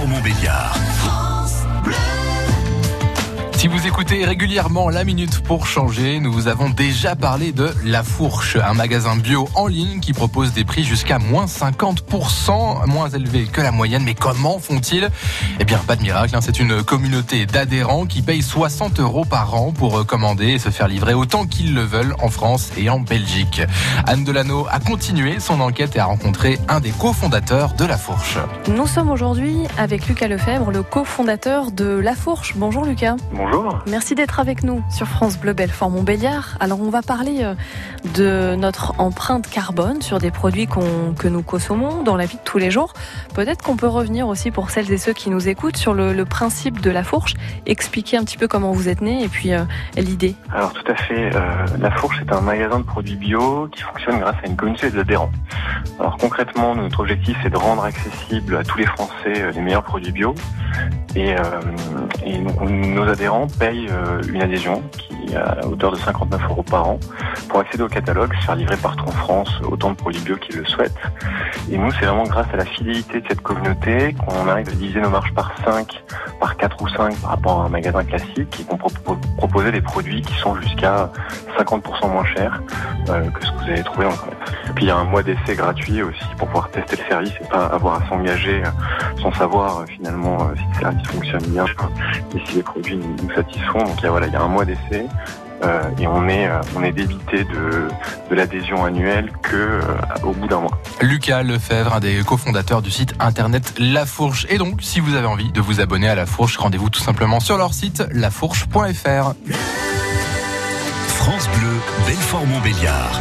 Belfort-Montbéliard. Si vous écoutez régulièrement la minute pour changer, nous vous avons déjà parlé de La Fourche, un magasin bio en ligne qui propose des prix jusqu'à moins 50%, moins élevés que la moyenne. Mais comment font-ils? Eh bien, pas de miracle, hein. c'est une communauté d'adhérents qui payent 60 euros par an pour commander et se faire livrer autant qu'ils le veulent en France et en Belgique. Anne Delano a continué son enquête et a rencontré un des cofondateurs de La Fourche. Nous sommes aujourd'hui avec Lucas Lefebvre, le cofondateur de La Fourche. Bonjour Lucas. Bonjour. Merci d'être avec nous sur France Bleu Belfort Montbéliard. Alors on va parler euh, de notre empreinte carbone sur des produits que nous consommons dans la vie de tous les jours. Peut-être qu'on peut revenir aussi pour celles et ceux qui nous écoutent sur le, principe de la fourche, expliquer un petit peu comment vous êtes né et puis euh, l'idée. Alors tout à fait. Euh, la fourche est un magasin de produits bio qui fonctionne grâce à une communauté d'adhérents. Alors concrètement, notre objectif est de rendre accessible à tous les Français les meilleurs produits bio. Et, et nos adhérents paye euh, une adhésion qui est à hauteur de 59 euros par an pour accéder au catalogue, se faire livrer partout en France autant de produits bio qu'ils le souhaitent. Et nous, c'est vraiment grâce à la fidélité de cette communauté qu'on arrive à diviser nos marges par 5, par 4 ou 5 par rapport à un magasin classique et qu'on peut proposer des produits qui sont jusqu'à 50% moins chers euh, que ce que vous allez trouver en commerce. Et puis il y a un mois d'essai gratuit aussi pour pouvoir tester le service et pas avoir à s'engager sans savoir euh, finalement si le service fonctionne bien et si les produits nous satisfont. Donc il y a, voilà, il y a un mois d'essai. Euh, et on est, euh, on est débité de, de l'adhésion annuelle que euh, au bout d'un mois. Lucas Lefebvre, un des cofondateurs du site internet La Fourche. Et donc, si vous avez envie de vous abonner à La Fourche, rendez-vous tout simplement sur leur site lafourche.fr. France Bleu, Belfort-Montbéliard.